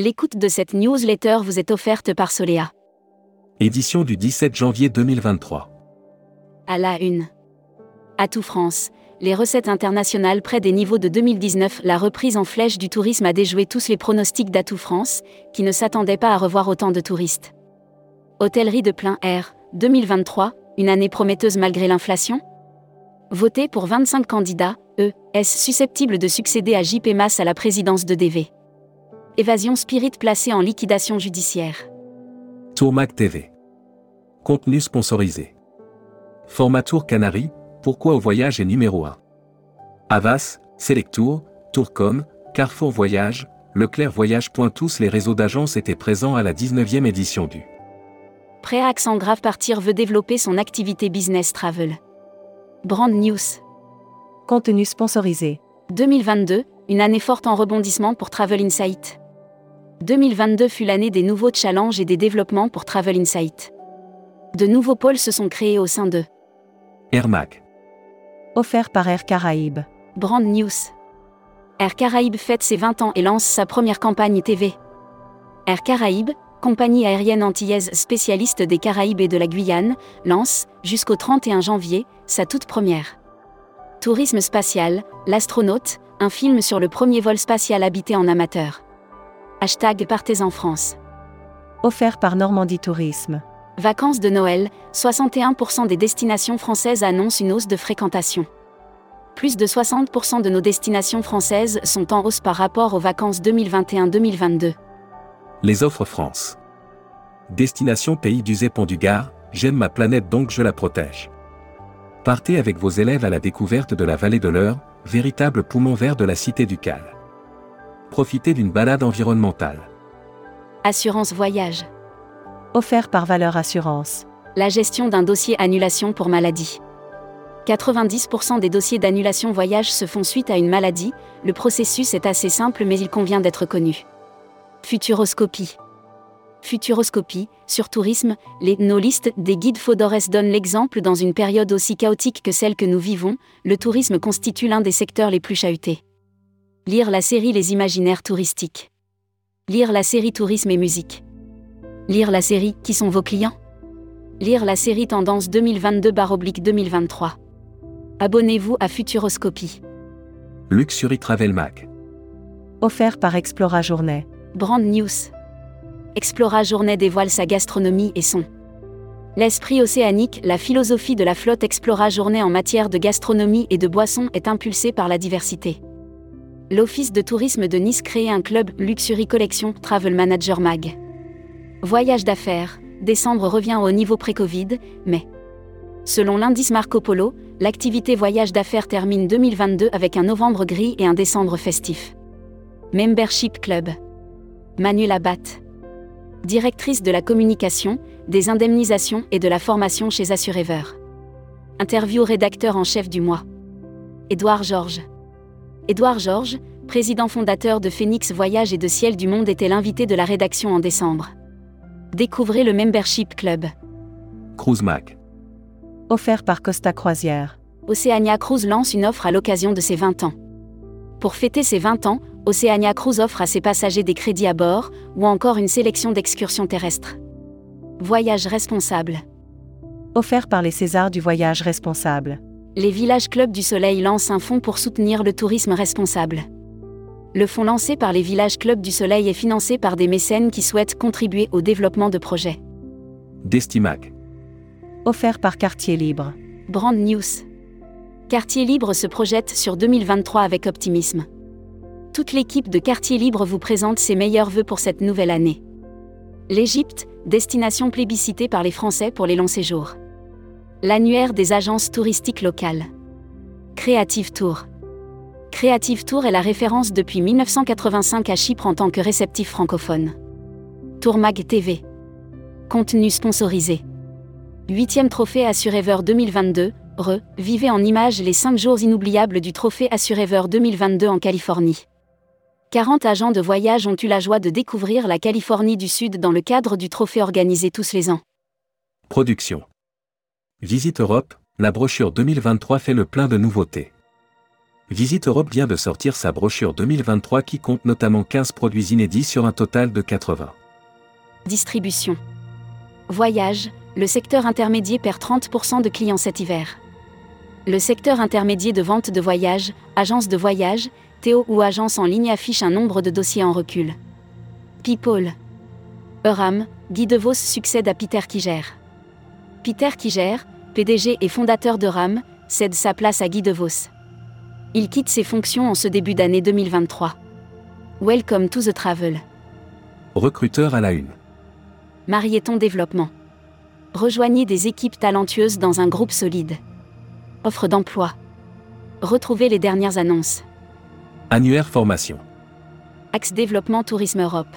L'écoute de cette newsletter vous est offerte par Solea. Édition du 17 janvier 2023. À la une. Atout France. Les recettes internationales près des niveaux de 2019, la reprise en flèche du tourisme a déjoué tous les pronostics d'Atout France, qui ne s'attendaient pas à revoir autant de touristes. Hôtellerie de plein air, 2023, une année prometteuse malgré l'inflation? Voté pour 25 candidats, eux, est-ce susceptible de succéder à JP Mass à la présidence de DV Évasion Spirit placée en liquidation judiciaire. Tourmac TV. Contenu sponsorisé. Format Tour Canary, pourquoi au voyage est numéro 1. Avas, Selectour, Tourcom, Carrefour Voyage, Leclerc Voyage. Tous les réseaux d'agences étaient présents à la 19e édition du. Préax en grave partir veut développer son activité business travel. Brand News. Contenu sponsorisé. 2022, une année forte en rebondissement pour Travel Insight. 2022 fut l'année des nouveaux challenges et des développements pour Travel Insight. De nouveaux pôles se sont créés au sein de Air Mac. Offert par Air Caraïbes. Brand News. Air Caraïbes fête ses 20 ans et lance sa première campagne TV. Air Caraïbes, compagnie aérienne antillaise spécialiste des Caraïbes et de la Guyane, lance, jusqu'au 31 janvier, sa toute première. Tourisme spatial, l'astronaute, un film sur le premier vol spatial habité en amateur. Hashtag Partez en France. Offert par Normandie Tourisme. Vacances de Noël, 61% des destinations françaises annoncent une hausse de fréquentation. Plus de 60% de nos destinations françaises sont en hausse par rapport aux vacances 2021-2022. Les offres France. Destination pays d'Uzé Pont du Gard, j'aime ma planète donc je la protège. Partez avec vos élèves à la découverte de la vallée de l'Eure, véritable poumon vert de la cité du Cal. Profitez d'une balade environnementale. Assurance voyage. Offert par Valeur Assurance. La gestion d'un dossier annulation pour maladie. 90% des dossiers d'annulation voyage se font suite à une maladie, le processus est assez simple mais il convient d'être connu. Futuroscopie. Futuroscopie, sur tourisme, les nos listes des guides Fodores donnent l'exemple dans une période aussi chaotique que celle que nous vivons, le tourisme constitue l'un des secteurs les plus chahutés. Lire la série Les imaginaires touristiques. Lire la série Tourisme et musique. Lire la série Qui sont vos clients? Lire la série Tendance 2022-2023. Abonnez-vous à Futuroscopie. Luxury Travel Mac. Offert par Explora Journée. Brand News. Explora Journée dévoile sa gastronomie et son L'esprit océanique, la philosophie de la flotte Explora Journée en matière de gastronomie et de boissons est impulsée par la diversité. L'Office de tourisme de Nice crée un club Luxury Collection Travel Manager Mag. Voyage d'affaires, décembre revient au niveau pré-Covid, mais selon l'indice Marco Polo, l'activité voyage d'affaires termine 2022 avec un novembre gris et un décembre festif. Membership Club. Manuela Abat. Directrice de la communication, des indemnisations et de la formation chez Assurever. Interview rédacteur en chef du mois. Édouard Georges. Édouard Georges, président fondateur de Phoenix Voyage et de Ciel du Monde, était l'invité de la rédaction en décembre. Découvrez le Membership Club. Cruise Mac. Offert par Costa Croisière. Oceania Cruise lance une offre à l'occasion de ses 20 ans. Pour fêter ses 20 ans, Oceania Cruise offre à ses passagers des crédits à bord, ou encore une sélection d'excursions terrestres. Voyage responsable. Offert par les Césars du voyage responsable. Les Villages Club du Soleil lancent un fonds pour soutenir le tourisme responsable. Le fonds lancé par les Villages Club du Soleil est financé par des mécènes qui souhaitent contribuer au développement de projets. Destimac. Offert par Quartier Libre. Brand News. Quartier Libre se projette sur 2023 avec optimisme. Toute l'équipe de Quartier Libre vous présente ses meilleurs vœux pour cette nouvelle année. L'Égypte, destination plébiscitée par les Français pour les longs séjours. L'annuaire des agences touristiques locales. Creative Tour. Creative Tour est la référence depuis 1985 à Chypre en tant que réceptif francophone. Tourmag TV. Contenu sponsorisé. Huitième trophée Assurever 2022, Re, vivez en images les 5 jours inoubliables du trophée Assurever 2022 en Californie. 40 agents de voyage ont eu la joie de découvrir la Californie du Sud dans le cadre du trophée organisé tous les ans. Production. Visite Europe, la brochure 2023 fait le plein de nouveautés. Visite Europe vient de sortir sa brochure 2023 qui compte notamment 15 produits inédits sur un total de 80. Distribution. Voyage, le secteur intermédiaire perd 30% de clients cet hiver. Le secteur intermédiaire de vente de voyage, agence de voyage, Théo ou agence en ligne affiche un nombre de dossiers en recul. People. Euram, Guy DeVos succède à Peter Kiger. Peter Kiger, PDG et fondateur d'Euram, cède sa place à Guy DeVos. Il quitte ses fonctions en ce début d'année 2023. Welcome to the travel. Recruteur à la une. Marieton Développement. Rejoignez des équipes talentueuses dans un groupe solide. Offre d'emploi. Retrouvez les dernières annonces. Annuaire formation. Axe Développement Tourisme Europe.